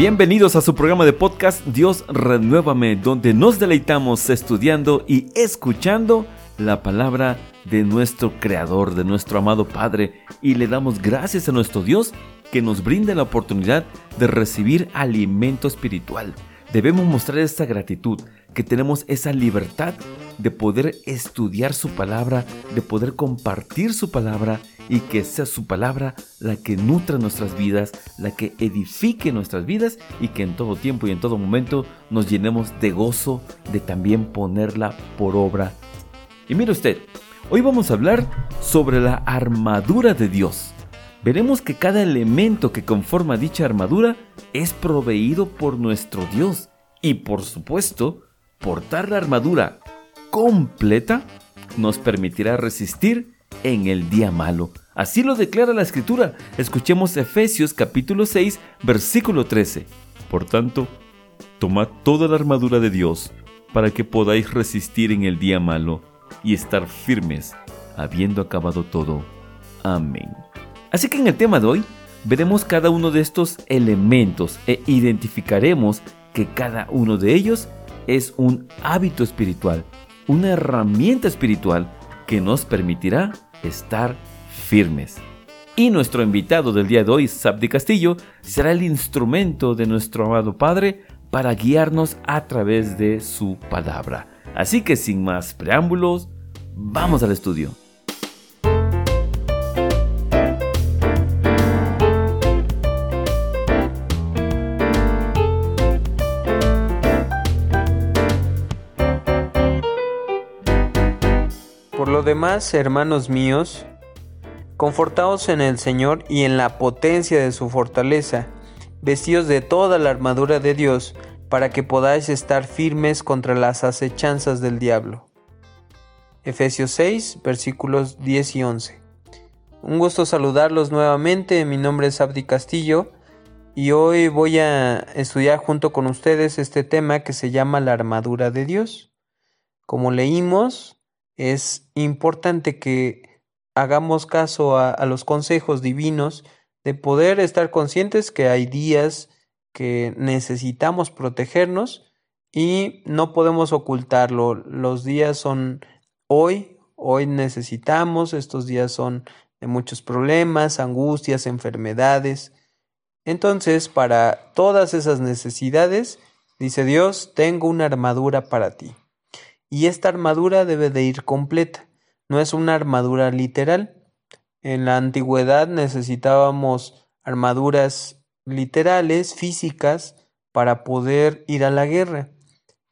Bienvenidos a su programa de podcast Dios Renuévame, donde nos deleitamos estudiando y escuchando la palabra de nuestro Creador, de nuestro amado Padre, y le damos gracias a nuestro Dios que nos brinda la oportunidad de recibir alimento espiritual. Debemos mostrar esta gratitud, que tenemos esa libertad de poder estudiar su palabra, de poder compartir su palabra y que sea su palabra la que nutra nuestras vidas, la que edifique nuestras vidas y que en todo tiempo y en todo momento nos llenemos de gozo de también ponerla por obra. Y mire usted, hoy vamos a hablar sobre la armadura de Dios. Veremos que cada elemento que conforma dicha armadura es proveído por nuestro Dios y por supuesto, portar la armadura completa nos permitirá resistir en el día malo. Así lo declara la escritura. Escuchemos Efesios capítulo 6, versículo 13. Por tanto, tomad toda la armadura de Dios para que podáis resistir en el día malo y estar firmes, habiendo acabado todo. Amén. Así que en el tema de hoy veremos cada uno de estos elementos e identificaremos que cada uno de ellos es un hábito espiritual, una herramienta espiritual que nos permitirá estar firmes. Y nuestro invitado del día de hoy, Sabdi Castillo, será el instrumento de nuestro amado Padre para guiarnos a través de su palabra. Así que sin más preámbulos, vamos al estudio. Demás, hermanos míos, confortaos en el Señor y en la potencia de su fortaleza, vestidos de toda la armadura de Dios, para que podáis estar firmes contra las acechanzas del diablo. Efesios 6, versículos 10 y 11. Un gusto saludarlos nuevamente, mi nombre es Abdi Castillo y hoy voy a estudiar junto con ustedes este tema que se llama la armadura de Dios. Como leímos, es importante que hagamos caso a, los consejos divinos de poder estar conscientes que hay días que necesitamos protegernos y no podemos ocultarlo. Los días son hoy, hoy necesitamos, estos días son de muchos problemas, angustias, enfermedades. Entonces, para todas esas necesidades, dice Dios, tengo una armadura para ti y esta armadura debe de ir completa. No es una armadura literal. En la antigüedad necesitábamos armaduras literales, físicas, para poder ir a la guerra.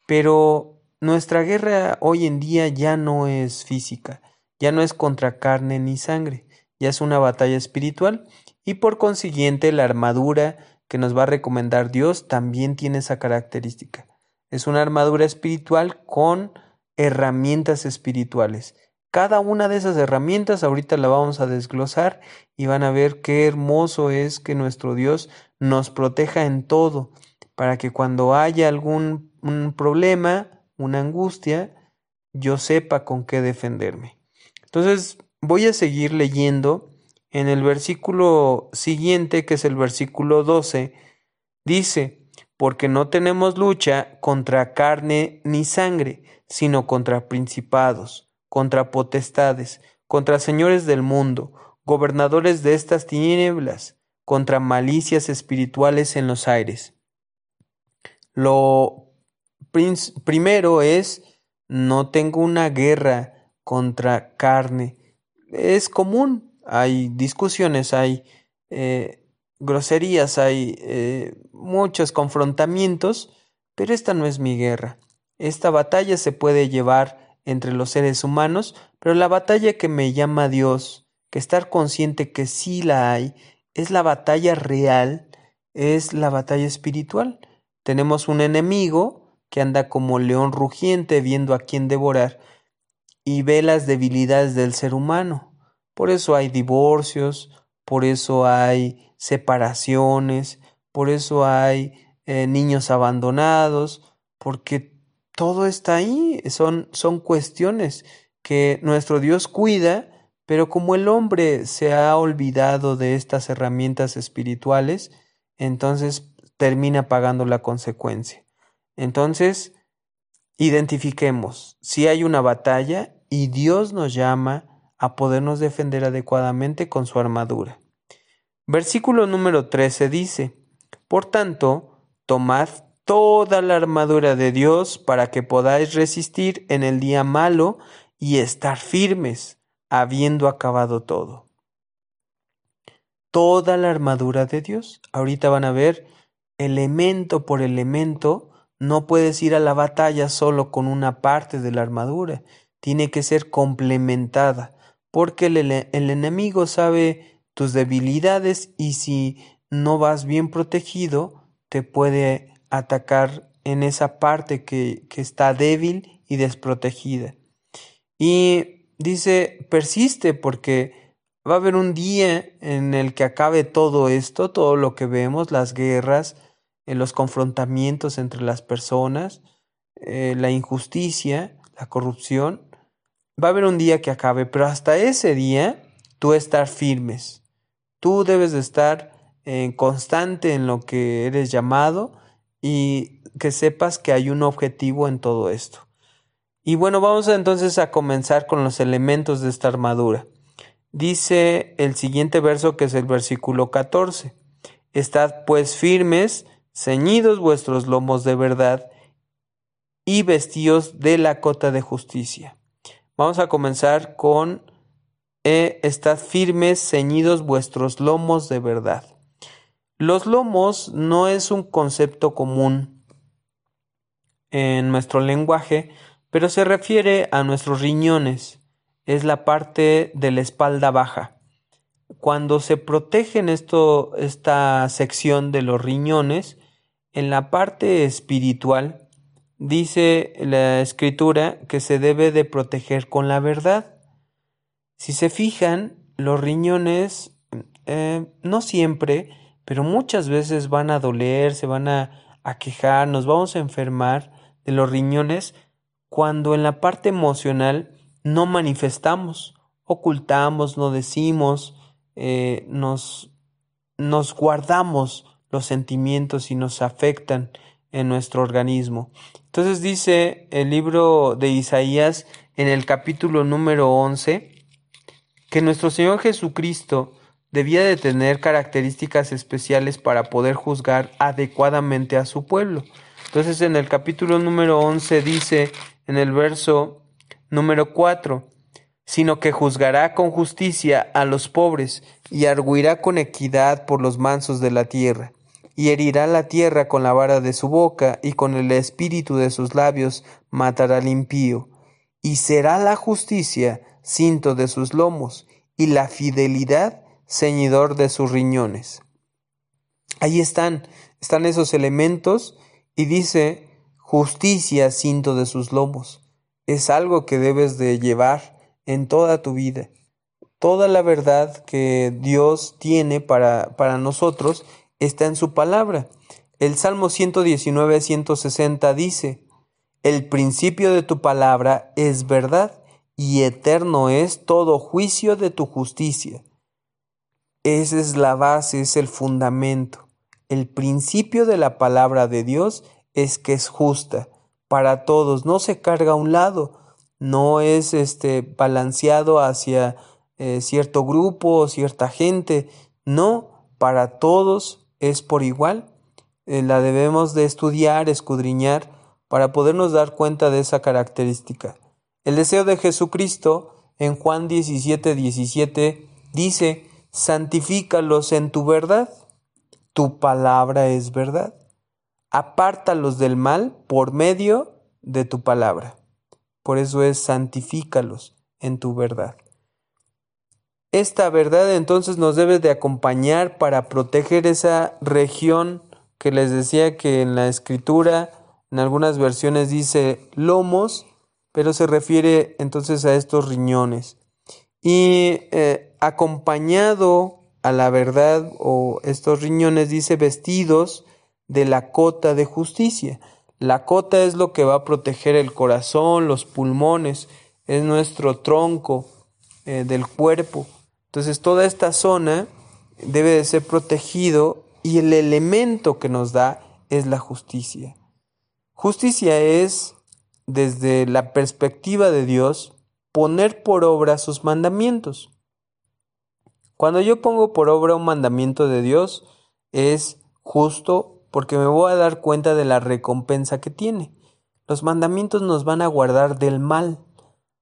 Pero nuestra guerra hoy en día ya no es física, ya no es contra carne ni sangre, ya es una batalla espiritual y por consiguiente la armadura que nos va a recomendar Dios también tiene esa característica. Es una armadura espiritual con herramientas espirituales. Cada una de esas herramientas ahorita la vamos a desglosar y van a ver qué hermoso es que nuestro Dios nos proteja en todo, para que cuando haya algún un problema, una angustia, yo sepa con qué defenderme. Entonces voy a seguir leyendo en el versículo siguiente, que es el versículo 12, dice, porque no tenemos lucha contra carne ni sangre, sino contra principados, contra potestades, contra señores del mundo, gobernadores de estas tinieblas, contra malicias espirituales en los aires. Lo primero es, no tengo una guerra contra carne. Es común, hay discusiones, hay eh, groserías, hay eh, muchos confrontamientos, pero esta no es mi guerra. Esta batalla se puede llevar entre los seres humanos, pero la batalla que me llama Dios, que estar consciente que sí la hay, es la batalla real, es la batalla espiritual. Tenemos un enemigo que anda como león rugiente viendo a quién devorar y ve las debilidades del ser humano. Por eso hay divorcios, por eso hay separaciones, por eso hay eh, niños abandonados, porque todo está ahí, son, son cuestiones que nuestro Dios cuida, pero como el hombre se ha olvidado de estas herramientas espirituales, entonces termina pagando la consecuencia. Entonces, identifiquemos si hay una batalla y Dios nos llama a podernos defender adecuadamente con su armadura. Versículo número 13 dice, Por tanto, tomad toda la armadura de Dios para que podáis resistir en el día malo y estar firmes, habiendo acabado todo. Toda la armadura de Dios. Ahorita van a ver elemento por elemento. No puedes ir a la batalla solo con una parte de la armadura. Tiene que ser complementada porque el, el enemigo sabe tus debilidades y si no vas bien protegido, te puede atacar en esa parte que, que está débil y desprotegida. Y dice, persiste porque va a haber un día en el que acabe todo esto, todo lo que vemos, las guerras, eh, los confrontamientos entre las personas, eh, la injusticia, la corrupción. Va a haber un día que acabe, pero hasta ese día tú estar firmes. Tú debes de estar eh, constante en lo que eres llamado y que sepas que hay un objetivo en todo esto. Y bueno, vamos entonces a comenzar con los elementos de esta armadura. Dice el siguiente verso que es el versículo 14. Estad pues firmes, ceñidos vuestros lomos de verdad y vestidos de la cota de justicia. Vamos a comenzar con eh, estad firmes, ceñidos vuestros lomos de verdad. Los lomos no es un concepto común en nuestro lenguaje, pero se refiere a nuestros riñones, es la parte de la espalda baja. Cuando se protegen esta sección de los riñones, en la parte espiritual, dice la escritura que se debe de proteger con la verdad. Si se fijan, los riñones eh, no siempre, pero muchas veces van a doler, se van a, quejar, nos vamos a enfermar de los riñones cuando en la parte emocional no manifestamos, ocultamos, no decimos, eh, nos, nos guardamos los sentimientos y nos afectan en nuestro organismo. Entonces dice el libro de Isaías en el capítulo número 11 que nuestro Señor Jesucristo debía de tener características especiales para poder juzgar adecuadamente a su pueblo. Entonces en el capítulo número 11 dice en el verso número 4, sino que juzgará con justicia a los pobres y arguirá con equidad por los mansos de la tierra, y herirá la tierra con la vara de su boca y con el espíritu de sus labios matará al impío, y será la justicia cinto de sus lomos y la fidelidad ceñidor de sus riñones. Ahí están, están esos elementos y dice justicia cinto de sus lomos. Es algo que debes de llevar en toda tu vida. Toda la verdad que Dios tiene para, para nosotros está en su palabra. El Salmo 119, 160 dice, El principio de tu palabra es verdad y eterno es todo juicio de tu justicia. Esa es la base, es el fundamento. El principio de la palabra de Dios es que es justa para todos, no se carga a un lado, no es este balanceado hacia eh, cierto grupo o cierta gente, no, para todos es por igual. Eh, la debemos de estudiar, escudriñar para podernos dar cuenta de esa característica. El deseo de Jesucristo en Juan 17, 17 dice, santifícalos en tu verdad, tu palabra es verdad apártalos del mal por medio de tu palabra. Por eso es santifícalos en tu verdad. Esta verdad entonces nos debe de acompañar para proteger esa región que les decía que en la escritura, en algunas versiones dice lomos, pero se refiere entonces a estos riñones. Y eh, acompañado a la verdad o estos riñones dice vestidos de la cota de justicia. La cota es lo que va a proteger el corazón, los pulmones, es nuestro tronco eh, del cuerpo. Entonces toda esta zona debe de ser protegido y el elemento que nos da es la justicia. Justicia es, desde la perspectiva de Dios, poner por obra sus mandamientos. Cuando yo pongo por obra un mandamiento de Dios, es justo porque me voy a dar cuenta de la recompensa que tiene. Los mandamientos nos van a guardar del mal,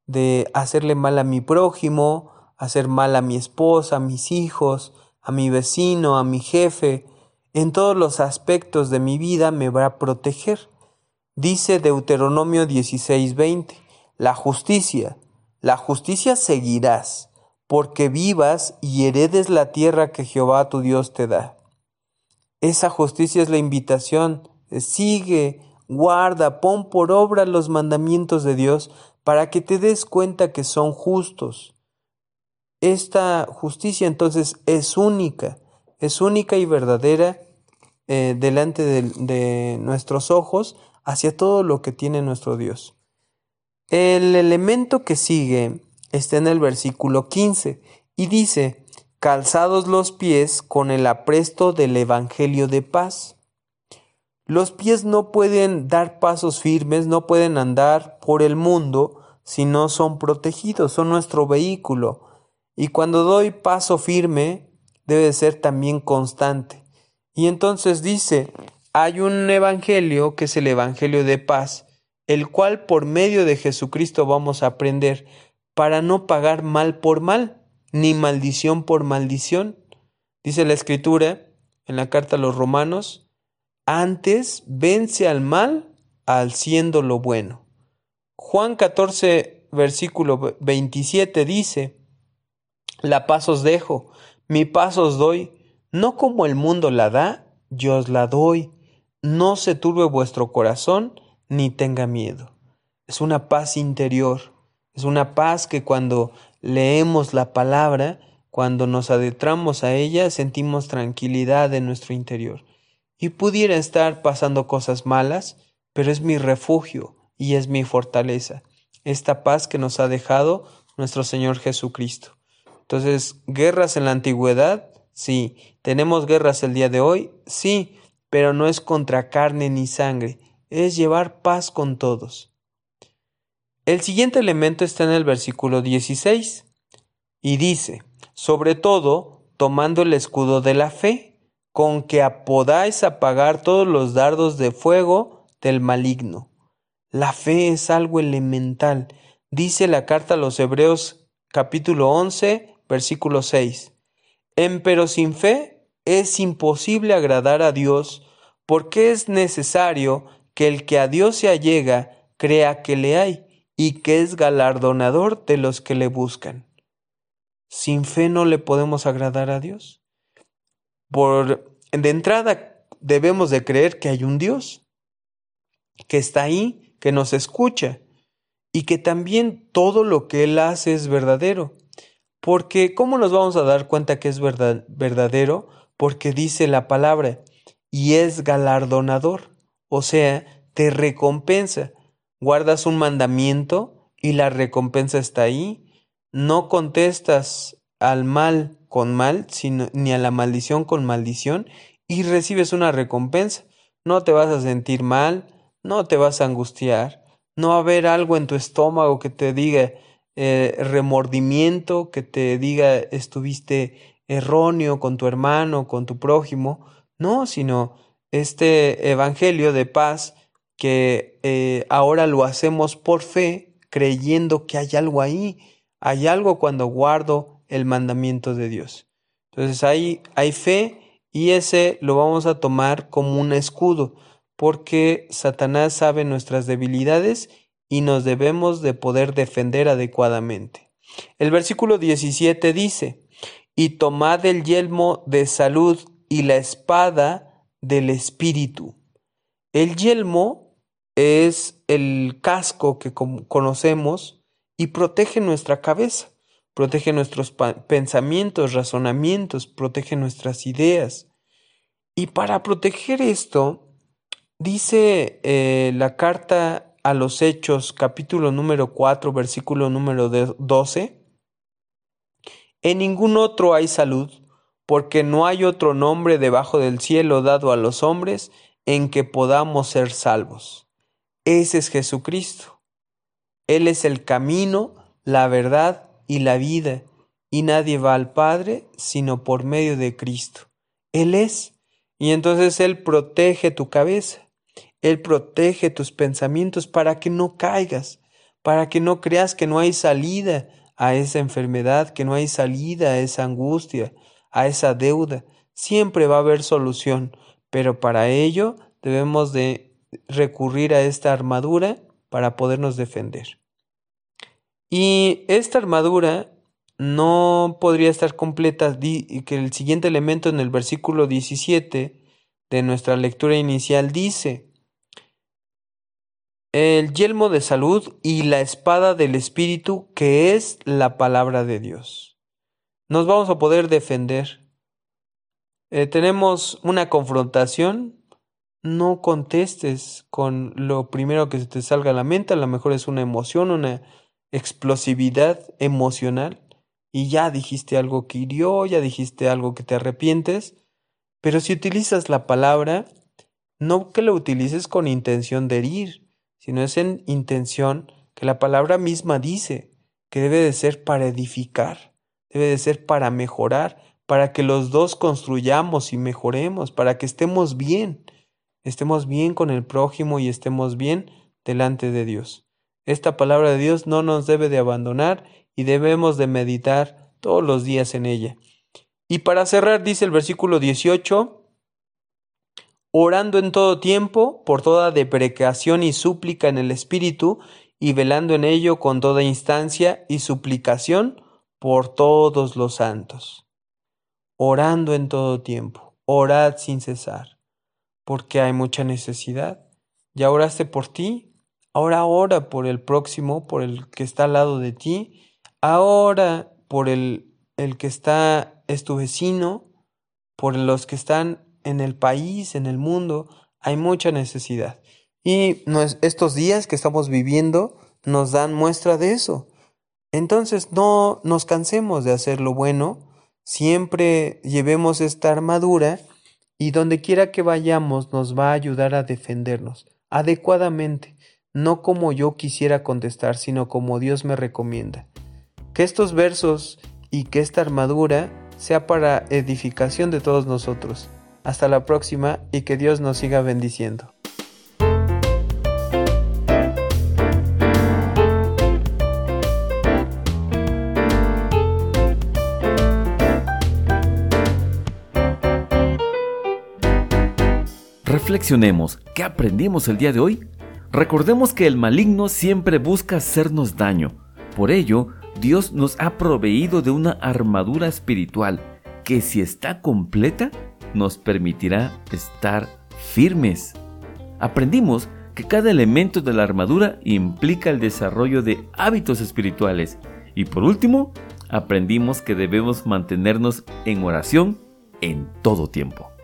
de hacerle mal a mi prójimo, hacer mal a mi esposa, a mis hijos, a mi vecino, a mi jefe. En todos los aspectos de mi vida me va a proteger. Dice Deuteronomio 16:20, la justicia, la justicia seguirás, porque vivas y heredes la tierra que Jehová tu Dios te da. Esa justicia es la invitación. Sigue, guarda, pon por obra los mandamientos de Dios para que te des cuenta que son justos. Esta justicia entonces es única, es única y verdadera eh, delante de, de nuestros ojos hacia todo lo que tiene nuestro Dios. El elemento que sigue está en el versículo 15 y dice, calzados los pies con el apresto del Evangelio de paz. Los pies no pueden dar pasos firmes, no pueden andar por el mundo si no son protegidos, son nuestro vehículo. Y cuando doy paso firme, debe ser también constante. Y entonces dice, hay un evangelio que es el evangelio de paz, el cual por medio de Jesucristo vamos a aprender para no pagar mal por mal, ni maldición por maldición. Dice la escritura en la carta a los romanos, antes vence al mal haciendo lo bueno. Juan 14, versículo 27 dice, la paz os dejo, mi paz os doy, no como el mundo la da, yo os la doy. No se turbe vuestro corazón, ni tenga miedo. Es una paz interior, es una paz que cuando leemos la palabra, cuando nos adentramos a ella, sentimos tranquilidad en nuestro interior. Y pudiera estar pasando cosas malas, pero es mi refugio y es mi fortaleza, esta paz que nos ha dejado nuestro Señor Jesucristo. Entonces, guerras en la antigüedad, sí. ¿Tenemos guerras el día de hoy? Sí, pero no es contra carne ni sangre, es llevar paz con todos. El siguiente elemento está en el versículo 16 y dice, sobre todo, tomando el escudo de la fe, con que podáis apagar todos los dardos de fuego del maligno. La fe es algo elemental. Dice la carta a los Hebreos capítulo 11, versículo 6. Empero sin fe es imposible agradar a Dios, porque es necesario que el que a Dios se allega crea que le hay y que es galardonador de los que le buscan. Sin fe no le podemos agradar a Dios. Por de entrada debemos de creer que hay un Dios que está ahí, que nos escucha y que también todo lo que él hace es verdadero. Porque ¿cómo nos vamos a dar cuenta que es verdad, verdadero? Porque dice la palabra y es galardonador, o sea, te recompensa guardas un mandamiento y la recompensa está ahí, no contestas al mal con mal, ni a la maldición con maldición, y recibes una recompensa. No te vas a sentir mal, no te vas a angustiar, no va a haber algo en tu estómago que te diga eh, remordimiento, que te diga estuviste erróneo con tu hermano, con tu prójimo, no, sino este evangelio de paz que eh, ahora lo hacemos por fe, creyendo que hay algo ahí, hay algo cuando guardo el mandamiento de Dios. Entonces ahí hay fe y ese lo vamos a tomar como un escudo, porque Satanás sabe nuestras debilidades y nos debemos de poder defender adecuadamente. El versículo 17 dice, y tomad el yelmo de salud y la espada del Espíritu. El yelmo es el casco que conocemos y protege nuestra cabeza, protege nuestros pensamientos, razonamientos, protege nuestras ideas. Y para proteger esto, dice eh, la carta a los Hechos, capítulo número 4, versículo número 12, en ningún otro hay salud, porque no hay otro nombre debajo del cielo dado a los hombres en que podamos ser salvos. Ese es Jesucristo. Él es el camino, la verdad y la vida, y nadie va al Padre sino por medio de Cristo. Él es, y entonces Él protege tu cabeza, Él protege tus pensamientos para que no caigas, para que no creas que no hay salida a esa enfermedad, que no hay salida a esa angustia, a esa deuda. Siempre va a haber solución, pero para ello debemos de recurrir a esta armadura para podernos defender. Y esta armadura no podría estar completa que el siguiente elemento en el versículo 17 de nuestra lectura inicial dice, el yelmo de salud y la espada del Espíritu, que es la palabra de Dios. Nos vamos a poder defender. Eh, tenemos una confrontación, no contestes con lo primero que se te salga a la mente, a lo mejor es una emoción, una explosividad emocional, y ya dijiste algo que hirió, ya dijiste algo que te arrepientes, pero si utilizas la palabra, no que lo utilices con intención de herir, sino es en intención que la palabra misma dice que debe de ser para edificar, debe de ser para mejorar, para que los dos construyamos y mejoremos, para que estemos bien, estemos bien con el prójimo y estemos bien delante de Dios. Esta palabra de Dios no nos debe de abandonar y debemos de meditar todos los días en ella. Y para cerrar dice el versículo 18, orando en todo tiempo, por toda deprecación y súplica en el Espíritu, y velando en ello con toda instancia y suplicación por todos los santos. Orando en todo tiempo, orad sin cesar, porque hay mucha necesidad. ¿Ya oraste por ti? Ahora ora por el próximo, por el que está al lado de ti. Ahora por el, el que está, es tu vecino, por los que están en el país, en el mundo, hay mucha necesidad. Y estos días que estamos viviendo nos dan muestra de eso. Entonces no nos cansemos de hacer lo bueno, siempre llevemos esta armadura y donde quiera que vayamos nos va a ayudar a defendernos adecuadamente, no como yo quisiera contestar, sino como Dios me recomienda. Que estos versos y que esta armadura sea para edificación de todos nosotros hasta la próxima y que Dios nos siga bendiciendo. Reflexionemos, ¿qué aprendimos el día de hoy? Recordemos que el maligno siempre busca hacernos daño. Por ello, Dios nos ha proveído de una armadura espiritual que si está completa, nos permitirá estar firmes. Aprendimos que cada elemento de la armadura implica el desarrollo de hábitos espirituales. Y por último, aprendimos que debemos mantenernos en oración en todo tiempo.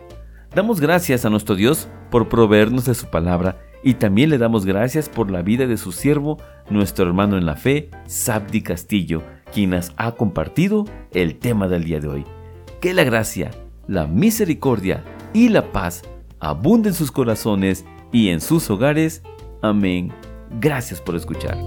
Damos gracias a nuestro Dios por proveernos de su palabra y también le damos gracias por la vida de su siervo, nuestro hermano en la fe, Sabdi Castillo, quien nos ha compartido el tema del día de hoy. Que la gracia, la misericordia y la paz abunden en sus corazones y en sus hogares. Amén. Gracias por escuchar.